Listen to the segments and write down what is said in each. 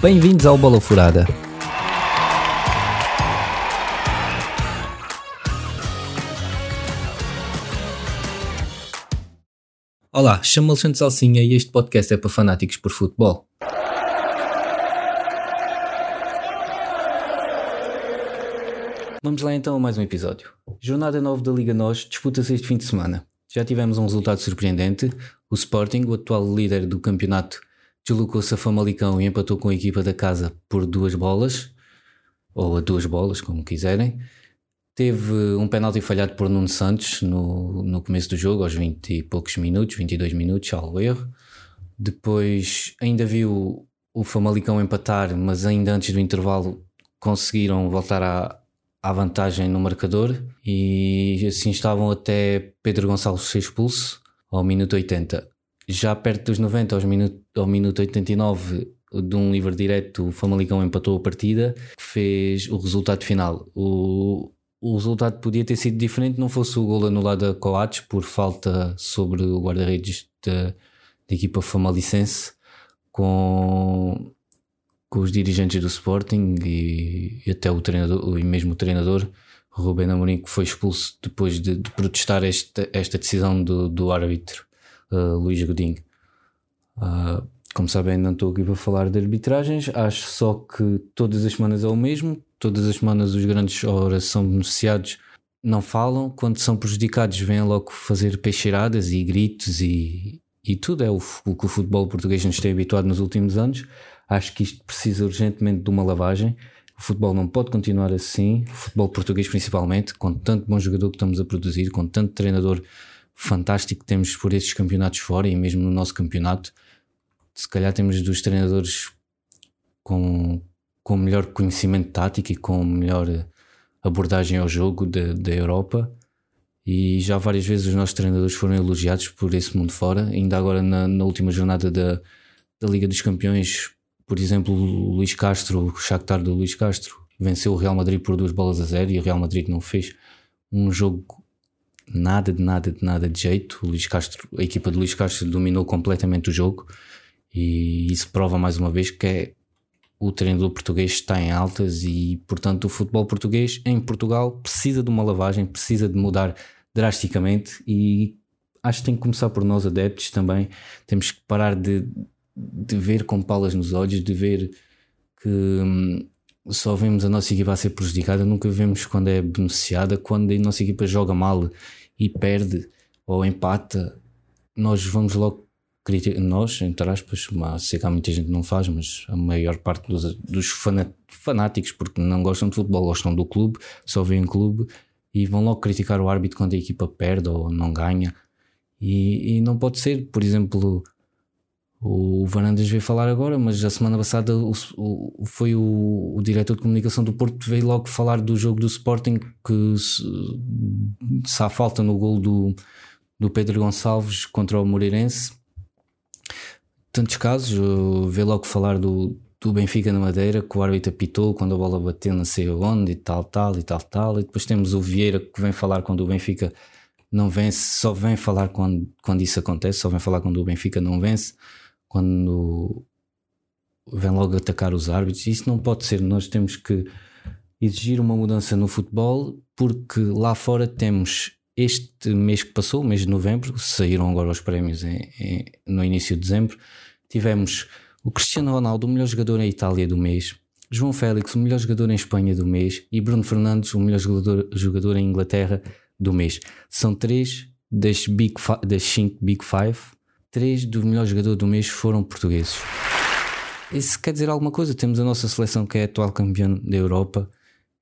Bem-vindos ao Bola Furada. Olá, chamo-me Alexandre Salsinha e este podcast é para fanáticos por futebol. Vamos lá então a mais um episódio. Jornada 9 da Liga NOS disputa-se este fim de semana. Já tivemos um resultado surpreendente. O Sporting, o atual líder do campeonato, deslocou-se a Famalicão e empatou com a equipa da casa por duas bolas, ou a duas bolas, como quiserem. Teve um penalti falhado por Nuno Santos no, no começo do jogo, aos 20 e poucos minutos, 22 minutos, salvo erro. Depois ainda viu o Famalicão empatar, mas ainda antes do intervalo conseguiram voltar à, à vantagem no marcador e assim estavam até Pedro Gonçalves ser expulso ao minuto 80. Já perto dos 90, aos minuto, ao minuto 89, de um livre direto, o Famalicão empatou a partida, fez o resultado final. O, o resultado podia ter sido diferente, não fosse o gol anulado a Coates por falta sobre o guarda-redes da, da equipa famalicense, com com os dirigentes do Sporting e, e até o treinador, e mesmo o treinador, Rubén Amorim, que foi expulso depois de, de protestar esta, esta decisão do, do árbitro uh, Luís Godinho. Uh, como sabem, não estou aqui para falar de arbitragens, acho só que todas as semanas é o mesmo, todas as semanas os grandes horas são beneficiados, não falam, quando são prejudicados vêm logo fazer peixeiradas e gritos e, e tudo, é o, o que o futebol português nos tem habituado nos últimos anos. Acho que isto precisa urgentemente de uma lavagem. O futebol não pode continuar assim, o futebol português principalmente, com tanto bom jogador que estamos a produzir, com tanto treinador fantástico que temos por esses campeonatos fora e mesmo no nosso campeonato. Se calhar temos dos treinadores com, com melhor conhecimento tático e com melhor abordagem ao jogo da Europa. E já várias vezes os nossos treinadores foram elogiados por esse mundo fora. Ainda agora, na, na última jornada da, da Liga dos Campeões, por exemplo, o Luís Castro, o Shakhtar do Luís Castro, venceu o Real Madrid por duas bolas a zero e o Real Madrid não fez um jogo nada de nada de nada de jeito. O Luís Castro, a equipa de Luís Castro dominou completamente o jogo e isso prova mais uma vez que é o treinador português está em altas e, portanto, o futebol português em Portugal precisa de uma lavagem, precisa de mudar drasticamente e acho que tem que começar por nós adeptos também. Temos que parar de de ver com palas nos olhos, de ver que hum, só vemos a nossa equipa a ser prejudicada, nunca vemos quando é beneficiada, quando a nossa equipa joga mal e perde ou empata, nós vamos logo criticar, nós, entre aspas, sei que há muita gente que não faz, mas a maior parte dos, dos fanáticos, porque não gostam de futebol, gostam do clube, só veem clube e vão logo criticar o árbitro quando a equipa perde ou não ganha. E, e não pode ser, por exemplo, o Varandas veio falar agora, mas a semana passada o, o, foi o, o, diretor de comunicação do Porto veio logo falar do jogo do Sporting que se, se há falta no gol do, do Pedro Gonçalves contra o Moreirense. Tantos casos, veio logo falar do, do Benfica na Madeira, que o árbitro apitou quando a bola bateu não sei onde e tal, tal e tal, tal. E depois temos o Vieira que vem falar quando o Benfica não vence, só vem falar quando, quando isso acontece, só vem falar quando o Benfica não vence quando vem logo atacar os árbitros. Isso não pode ser. Nós temos que exigir uma mudança no futebol, porque lá fora temos este mês que passou, mês de novembro, saíram agora os prémios em, em, no início de dezembro. Tivemos o Cristiano Ronaldo, o melhor jogador em Itália do mês, João Félix, o melhor jogador em Espanha do mês, e Bruno Fernandes, o melhor jogador, jogador em Inglaterra do mês. São três das, big das cinco Big Five três dos melhores jogadores do mês foram portugueses. Isso quer dizer alguma coisa? Temos a nossa seleção que é atual campeã da Europa,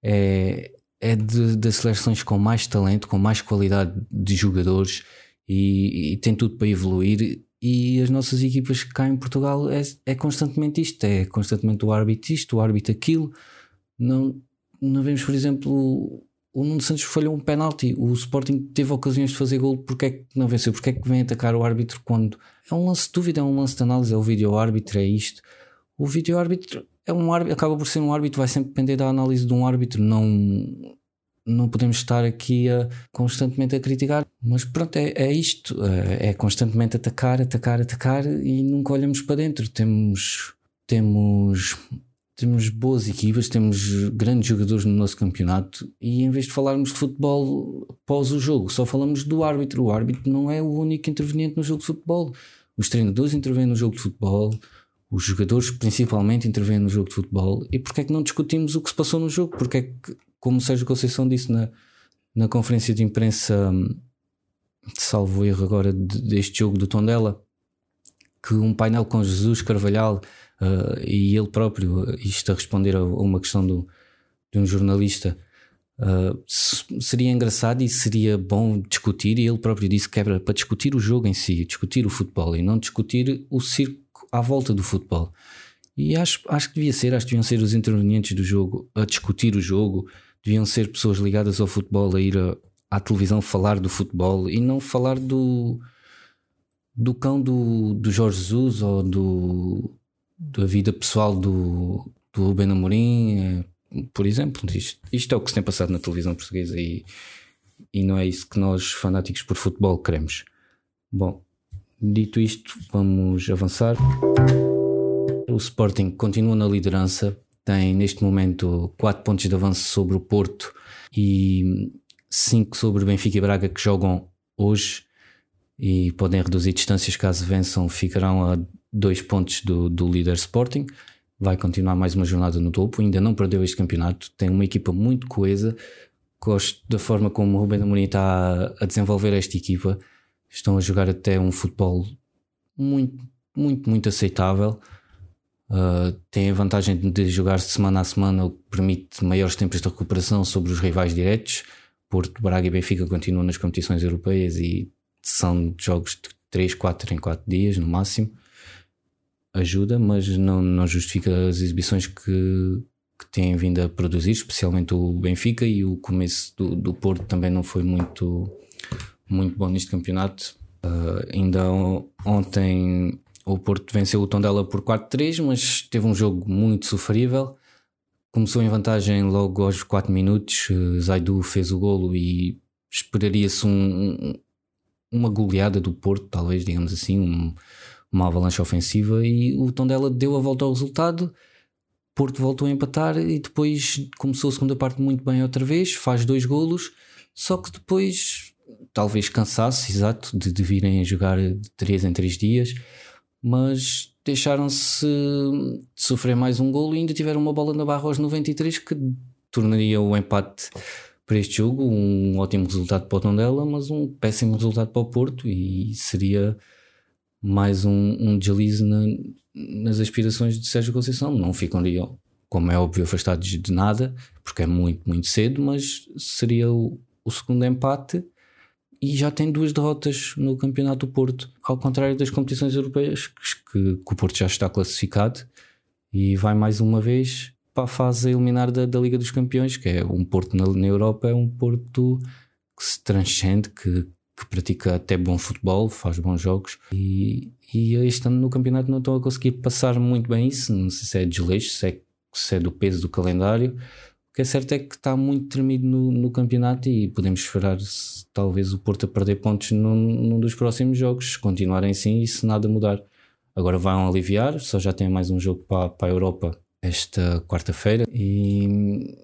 é, é das seleções com mais talento, com mais qualidade de jogadores e, e, tem tudo para evoluir. E as nossas equipas cá em Portugal é, é constantemente isto: é constantemente o árbitro isto, o árbitro aquilo. Não, não vemos, por exemplo, o Nuno Santos falhou um penalti. O Sporting teve ocasiões de fazer gol. Porque é que não venceu? Porque é que vem atacar o árbitro quando é um lance de dúvida, é um lance de análise? É o vídeo árbitro, é isto. O vídeo árbitro é um árbitro, acaba por ser um árbitro, vai sempre depender da análise de um árbitro. Não, não podemos estar aqui a, constantemente a criticar, mas pronto, é, é isto: é, é constantemente atacar, atacar, atacar e nunca olhamos para dentro. Temos, temos, temos boas equipas, temos grandes jogadores no nosso campeonato e em vez de falarmos de futebol pós o jogo, só falamos do árbitro. O árbitro não é o único interveniente no jogo de futebol. Os treinadores intervêm no jogo de futebol, os jogadores principalmente intervêm no jogo de futebol. E porquê é que não discutimos o que se passou no jogo? Porque é que como Sérgio Conceição disse na, na conferência de imprensa, salvo erro agora deste jogo do Tondela, que um painel com Jesus Carvalhal uh, e ele próprio, isto a responder a, uma questão do, de um jornalista, uh, seria engraçado e seria bom discutir. E ele próprio disse que era para discutir o jogo em si, discutir o futebol e não discutir o circo à volta do futebol. E acho, acho que devia ser, acho que deviam ser os intervenientes do jogo a discutir o jogo, deviam ser pessoas ligadas ao futebol a ir a, à televisão falar do futebol e não falar do do cão do, do Jorge Jesus ou do da vida pessoal do, do Ruben Amorim, é, por exemplo. Isto, isto é o que se tem passado na televisão portuguesa e, e não é isso que nós, fanáticos por futebol, queremos. Bom, dito isto, vamos avançar. O Sporting continua na liderança, tem neste momento 4 pontos de avanço sobre o Porto e 5 sobre Benfica e Braga que jogam hoje e podem reduzir distâncias caso vençam, ficarão a 2 pontos do, do líder Sporting. Vai continuar mais uma jornada no topo, ainda não perdeu este campeonato, tem uma equipa muito coesa. Gosto da forma como o Rubem Amorim está a desenvolver esta equipa. Estão a jogar até um futebol muito, muito, muito aceitável. Uh, tem a vantagem de jogar semana a semana, o que permite maiores tempos de recuperação sobre os rivais diretos. Porto, Braga e Benfica continuam nas competições europeias e são jogos de 3, 4 em 4 dias no máximo. Ajuda, mas não, não justifica as exibições que, que têm vindo a produzir, especialmente o Benfica e o começo do, do Porto também não foi muito, muito bom neste campeonato. Uh, ainda ontem o Porto venceu o Tondela por 4-3, mas teve um jogo muito sofrível. Começou em vantagem logo aos 4 minutos. Eh, Zaidu fez o golo e esperaria-se um, uma goleada do Porto, talvez, digamos assim, um, uma avalanche ofensiva. E o Tondela deu a volta ao resultado. Porto voltou a empatar e depois começou a segunda parte muito bem outra vez, faz dois golos, só que depois talvez cansasse, exato, de, de virem a jogar de 3 em 3 dias mas deixaram-se sofrer mais um golo e ainda tiveram uma bola na barra aos 93 que tornaria o empate para este jogo um ótimo resultado para o Tondela, mas um péssimo resultado para o Porto e seria mais um, um deslize na, nas aspirações de Sérgio Conceição. Não ficam ali, como é óbvio, afastados de nada, porque é muito, muito cedo, mas seria o, o segundo empate e já tem duas derrotas no Campeonato do Porto, ao contrário das competições europeias, que, que o Porto já está classificado e vai mais uma vez para a fase a eliminar da, da Liga dos Campeões, que é um Porto na, na Europa, é um Porto que se transcende, que, que pratica até bom futebol, faz bons jogos e, e este ano no campeonato não estão a conseguir passar muito bem isso. Não sei se é desleixo, se é, se é do peso do calendário, que é certo é que está muito tremido no, no campeonato e podemos esperar talvez o Porto a perder pontos num, num, dos próximos jogos, se continuarem assim e se nada mudar. Agora vão aliviar, só já tem mais um jogo para, para a Europa esta quarta-feira e,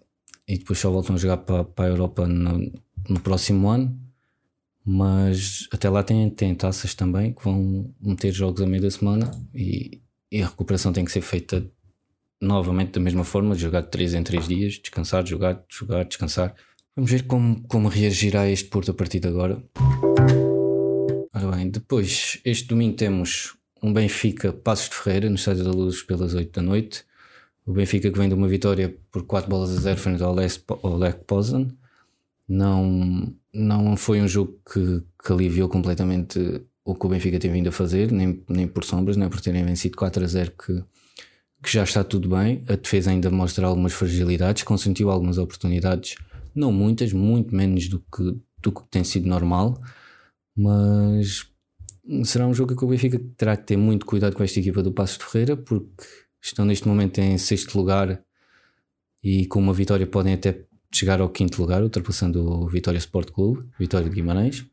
e depois só voltam a jogar para, para a Europa no, no próximo ano. Mas até lá tem, tem taças também que vão meter jogos a meio da semana e, e a recuperação tem que ser feita novamente da mesma forma, jogar de 3 em 3 dias, descansar, jogar, jogar, descansar. Vamos ver como, como reagirá este Porto a partir de agora. Ora bem, depois, este domingo temos um Benfica Passos de Ferreira no Estádio da Luz pelas 8 da noite. O Benfica que vem de uma vitória por 4 bolas a 0 frente ao, Lech Poznan. Não, não foi um jogo que, que aliviou completamente o que o Benfica tem vindo a fazer, nem, nem por sombras, nem por terem vencido 4 a 0 que que já está tudo bem. A defesa ainda mostra algumas fragilidades, consentiu algumas oportunidades, não muitas, muito menos do que, do que tem sido normal, mas será um jogo que o Benfica terá que ter muito cuidado com esta equipa do Passos de Ferreira, porque estão neste momento em sexto lugar e com uma vitória podem até chegar ao quinto lugar, ultrapassando o Vitória Sport Clube, Vitória de Guimarães.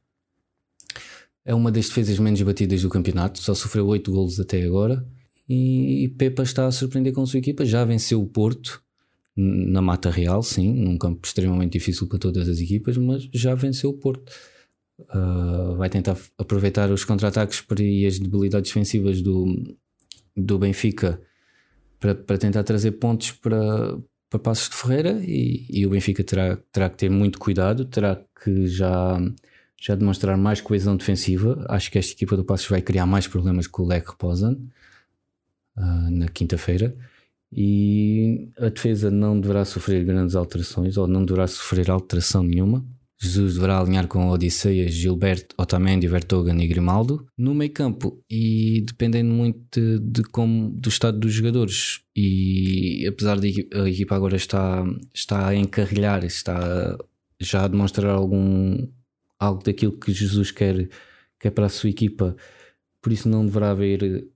É uma das defesas menos batidas do campeonato, só sofreu 8 golos até agora. E Pepa está a surpreender com a sua equipa, já venceu o Porto na Mata Real, sim, num campo extremamente difícil para todas as equipas, mas já venceu o Porto. Uh, vai tentar aproveitar os contra-ataques e as debilidades defensivas do, do Benfica para, para tentar trazer pontos para, para Passos de Ferreira e, e, o Benfica terá, terá que ter muito cuidado, terá que já, já demonstrar mais coesão defensiva. Acho que esta equipa do Passos vai criar mais problemas com o Lech Reposan uh, na quinta-feira e a defesa não deverá sofrer grandes alterações ou não deverá sofrer alteração nenhuma. Jesus deverá alinhar com Odisseias, Gilberto, Otamendi, Vertogen e Grimaldo no meio campo. E dependendo muito de, de, como, do estado dos jogadores. E apesar de a equipa agora está, está a encarrilhar, está já a demonstrar algum algo daquilo que Jesus quer, quer para a sua equipa, por isso não deverá haver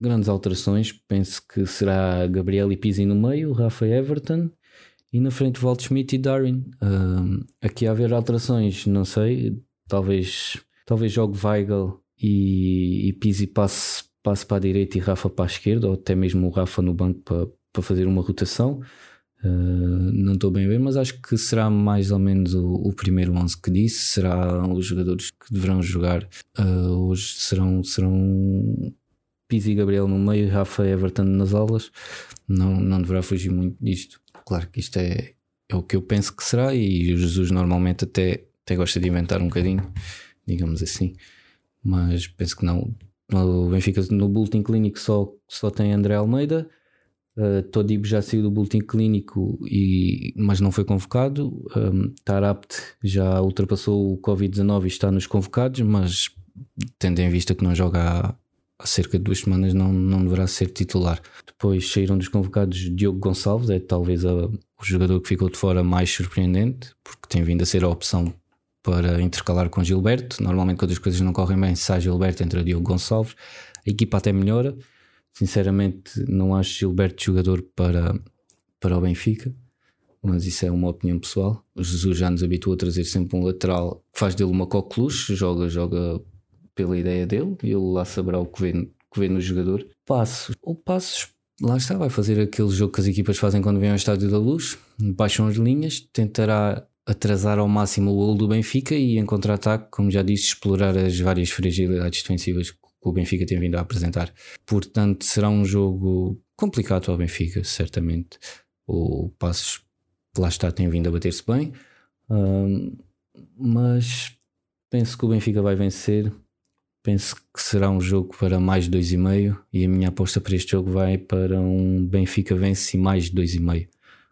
grandes alterações. Penso que será Gabriel e Pizzi no meio, Rafa Everton e na frente Walt Schmidt e Darwin. Uh, aqui a haver alterações, não sei. Talvez, talvez jogue Weigel e, e Pizzi passe, passe para a direita e Rafa para a esquerda, ou até mesmo o Rafa no banco para, para fazer uma rotação. Uh, não estou bem a ver, mas acho que será mais ou menos o, o primeiro 11 que disse. Será os jogadores que deverão jogar uh, hoje serão, serão Pizzi e Gabriel no meio, Rafa Everton nas aulas, não, não deverá fugir muito disto. Claro que isto é, é o que eu penso que será, e o Jesus normalmente até, até gosta de inventar um bocadinho, digamos assim, mas penso que não. O Benfica no Bulletin Clínico só, só tem André Almeida. Uh, Todibo já saiu do Bulletin Clínico, e, mas não foi convocado. Um, Tarapt já ultrapassou o Covid-19 e está nos convocados, mas tendo em vista que não joga há, há cerca de duas semanas não, não deverá ser titular. Depois saíram dos convocados Diogo Gonçalves, é talvez a, o jogador que ficou de fora mais surpreendente, porque tem vindo a ser a opção para intercalar com Gilberto. Normalmente, quando as coisas não correm bem, sai Gilberto, entra Diogo Gonçalves. A equipa até melhora. Sinceramente, não acho Gilberto jogador para, para o Benfica, mas isso é uma opinião pessoal. O Jesus já nos habituou a trazer sempre um lateral que faz dele uma coqueluche, joga, joga pela ideia dele e ele lá saberá o que vê, que vê no jogador. Passos. O Passos, lá está, vai fazer aquele jogo que as equipas fazem quando vêm ao Estádio da Luz, baixam as linhas, tentará atrasar ao máximo o gol do Benfica e em contra-ataque, como já disse, explorar as várias fragilidades defensivas que o Benfica tem vindo a apresentar. Portanto, será um jogo complicado ao Benfica, certamente. O Passos, lá está, tem vindo a bater-se bem, mas penso que o Benfica vai vencer Penso que será um jogo para mais 2,5 e a minha aposta para este jogo vai para um Benfica vence mais de 2,5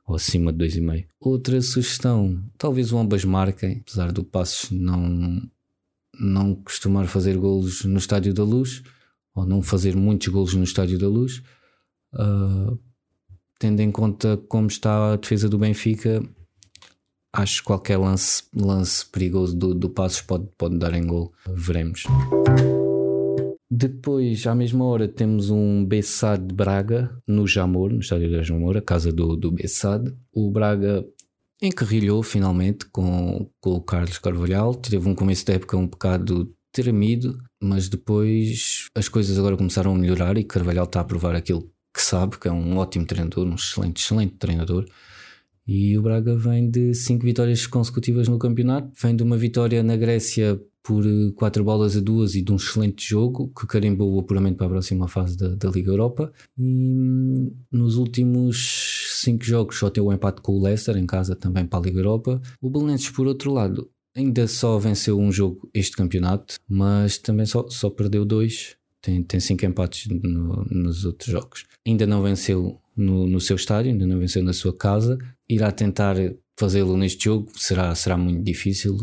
ou acima de 2,5. Outra sugestão, talvez o ambas marquem, apesar do Passos não, não costumar fazer golos no Estádio da Luz ou não fazer muitos golos no Estádio da Luz. Uh, tendo em conta como está a defesa do Benfica, acho que qualquer lance, lance perigoso do, do Passos pode, pode dar em gol. Veremos. Depois, à mesma hora, temos um Bessade de Braga no Jamor, no estádio da Jamor, a casa do, do Bessade. O Braga encarrilhou finalmente com, com o Carlos Carvalhal. Teve um começo de época um bocado tremido, mas depois as coisas agora começaram a melhorar e Carvalhal está a provar aquilo que sabe, que é um ótimo treinador, um excelente, excelente treinador. E o Braga vem de cinco vitórias consecutivas no campeonato, vem de uma vitória na Grécia por 4 eh, bolas a 2 e de um excelente jogo que carimbou o apuramento para a próxima fase da, da Liga Europa. E hum, nos últimos 5 jogos só teve um empate com o Leicester em casa também para a Liga Europa. O Belenenses, por outro lado, ainda só venceu um jogo este campeonato, mas também só, só perdeu dois. Tem, tem cinco empates no, nos outros jogos. Ainda não venceu no, no seu estádio, ainda não venceu na sua casa. Irá tentar fazê-lo neste jogo será, será muito difícil.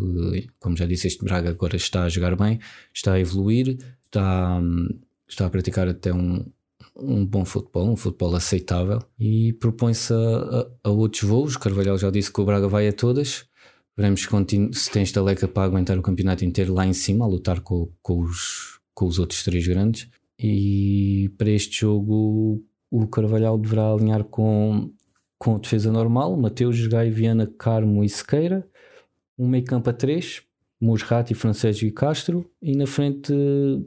Como já disse, este Braga agora está a jogar bem, está a evoluir, está, está a praticar até um, um bom futebol, um futebol aceitável e propõe-se a, a, a, outros voos. Carvalhal já disse que o Braga vai a todas. Veremos se tem estaleca para aguentar o campeonato inteiro lá em cima, a lutar com, com, os, com os outros três grandes. E para este jogo, o Carvalhal deverá alinhar com com defesa normal, Mateus, Gai, Viana, Carmo e Sequeira, um meio campo a 3, Musrati, Francesco e Castro, e na frente,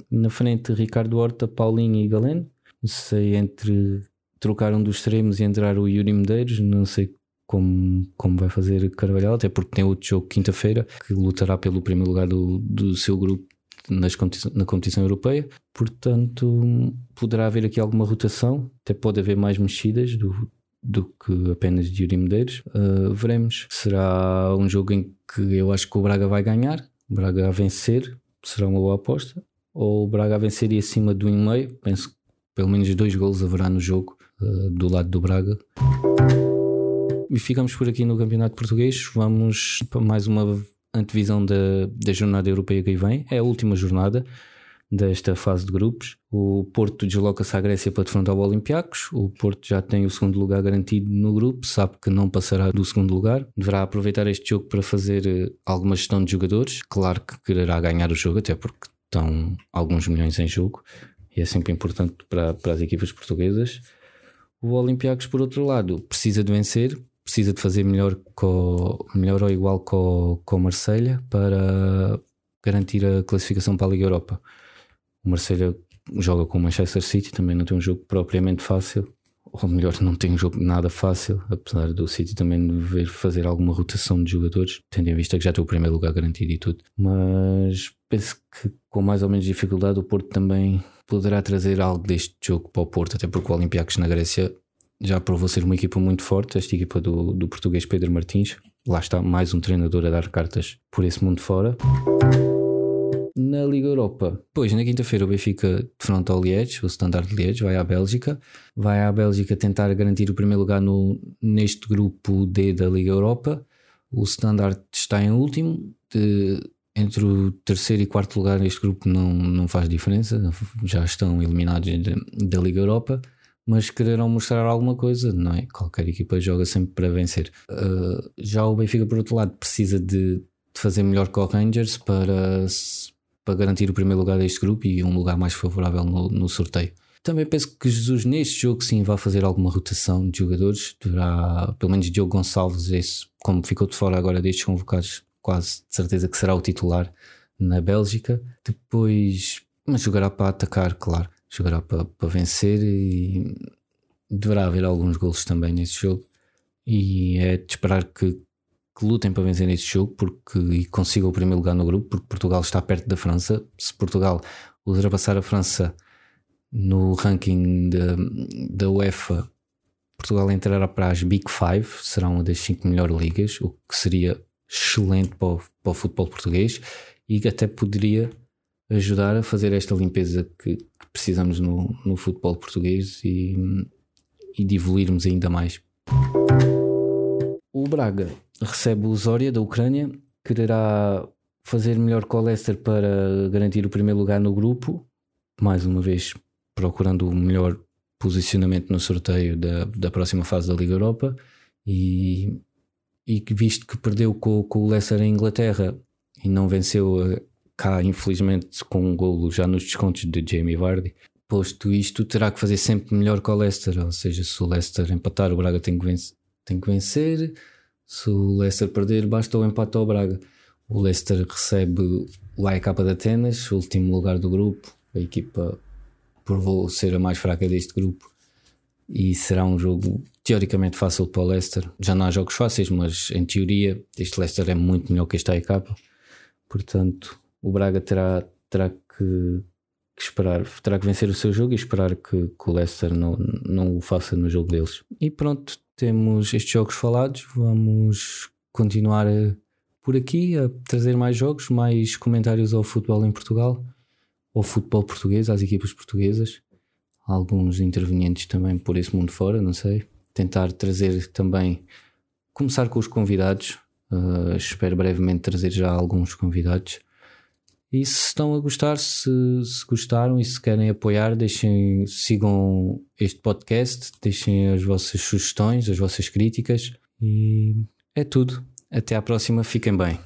na frente Ricardo Horta, Paulinho e Galeno. Não sei entre trocar um dos extremos e entrar o Yuri Medeiros, não sei como, como vai fazer Carvalhal, até porque tem outro jogo quinta-feira que lutará pelo primeiro lugar do, do seu grupo nas na competição europeia. Portanto, poderá haver aqui alguma rotação, até pode haver mais mexidas do, do que apenas de Yuri Medeiros. Uh, veremos. Será um jogo em que eu acho que o Braga vai ganhar, o Braga a vencer, será uma boa aposta. Ou o Braga a vencer e acima do 1,5. Penso que pelo menos dois gols haverá no jogo uh, do lado do Braga. E ficamos por aqui no Campeonato Português. Vamos para mais uma antevisão da, da jornada europeia que vem. É a última jornada desta fase de grupos. O Porto desloca-se à Grécia para defrontar o Olympiacos. O Porto já tem o segundo lugar garantido no grupo, sabe que não passará do segundo lugar. Deverá aproveitar este jogo para fazer eh, alguma gestão de jogadores. Claro que quererá ganhar o jogo, até porque estão alguns milhões em jogo e é sempre importante para, para as equipas portuguesas. O Olympiacos, por outro lado, precisa de vencer, precisa de fazer melhor, melhor ou igual com o Marselha para garantir a classificação para a Liga Europa. O Marselha joga com o Manchester City, também não tem um jogo propriamente fácil, ou melhor, não tem um jogo nada fácil, apesar do City também dever fazer alguma rotação de jogadores, tendo em vista que já tem o primeiro lugar garantido e tudo. Mas penso que com mais ou menos dificuldade o Porto também poderá trazer algo deste jogo para o Porto, até porque o Olympiacos na Grécia já provou ser uma equipa muito forte, esta equipa do, do português Pedro Martins. Lá está mais um treinador a dar cartas por esse mundo fora na Liga Europa. Pois, na quinta-feira o Benfica defronta o Liège, o Standard de Liège, vai à Bélgica. Vai à Bélgica tentar garantir o primeiro lugar no, neste grupo D da Liga Europa. O Standard está em último. De, entre o terceiro e quarto lugar neste grupo não, não faz diferença, já estão eliminados da Liga Europa, mas quererão mostrar alguma coisa, não é? Qualquer equipa joga sempre para vencer. Uh, já o Benfica, por outro lado, precisa de, de fazer melhor que o Rangers para para garantir o primeiro lugar deste grupo e um lugar mais favorável no, no sorteio. Também penso que Jesus neste jogo sim vai fazer alguma rotação de jogadores. Deverá, pelo menos Diogo Gonçalves, esse, como ficou de fora agora destes convocados, quase de certeza que será o titular na Bélgica. Depois, mas jogará para atacar, claro. Jogará para, para vencer e deverá haver alguns golos também nesse jogo. E é de esperar que que lutem para vencer este jogo porque, e consigam o primeiro lugar no grupo, porque Portugal está perto da França. Se Portugal ultrapassar a França no ranking da UEFA, Portugal entrará para as Big Five, será uma das cinco melhores ligas, o que seria excelente para o, para o futebol português e até poderia ajudar a fazer esta limpeza que, que precisamos no, no futebol português e, e de evoluirmos ainda mais. O Braga recebe o Zória da Ucrânia, quererá fazer melhor que o Leicester para garantir o primeiro lugar no grupo, mais uma vez procurando o melhor posicionamento no sorteio da, da próxima fase da Liga Europa. E, e visto que perdeu com, com o Leicester em Inglaterra e não venceu eh, cá infelizmente com um golo já nos descontos de Jamie Vardy posto isto terá que fazer sempre melhor que o Leicester. Ou seja, se o Leicester empatar o Braga tem que tem que vencer se o Leicester perder, basta o empate ao Braga. O Leicester recebe o AEK de Atenas, último lugar do grupo. A equipa provou ser a mais fraca deste grupo e será um jogo teoricamente fácil para o Leicester. Já não há jogos fáceis, mas em teoria este Leicester é muito melhor que este AEK. Portanto, o Braga terá, terá que, que, esperar, terá que vencer o seu jogo e esperar que, que o Leicester não, não o faça no jogo deles. E pronto, temos estes jogos falados, vamos continuar a, por aqui a trazer mais jogos, mais comentários ao futebol em Portugal, ao futebol português, às equipas portuguesas, alguns intervenientes também por esse mundo fora, não sei. Tentar trazer também, começar com os convidados, uh, espero brevemente trazer já alguns convidados e se estão a gostar, se, se, gostaram e se querem apoiar, deixem, sigam este podcast, deixem as vossas sugestões, as vossas críticas e é tudo. Até à próxima, fiquem bem.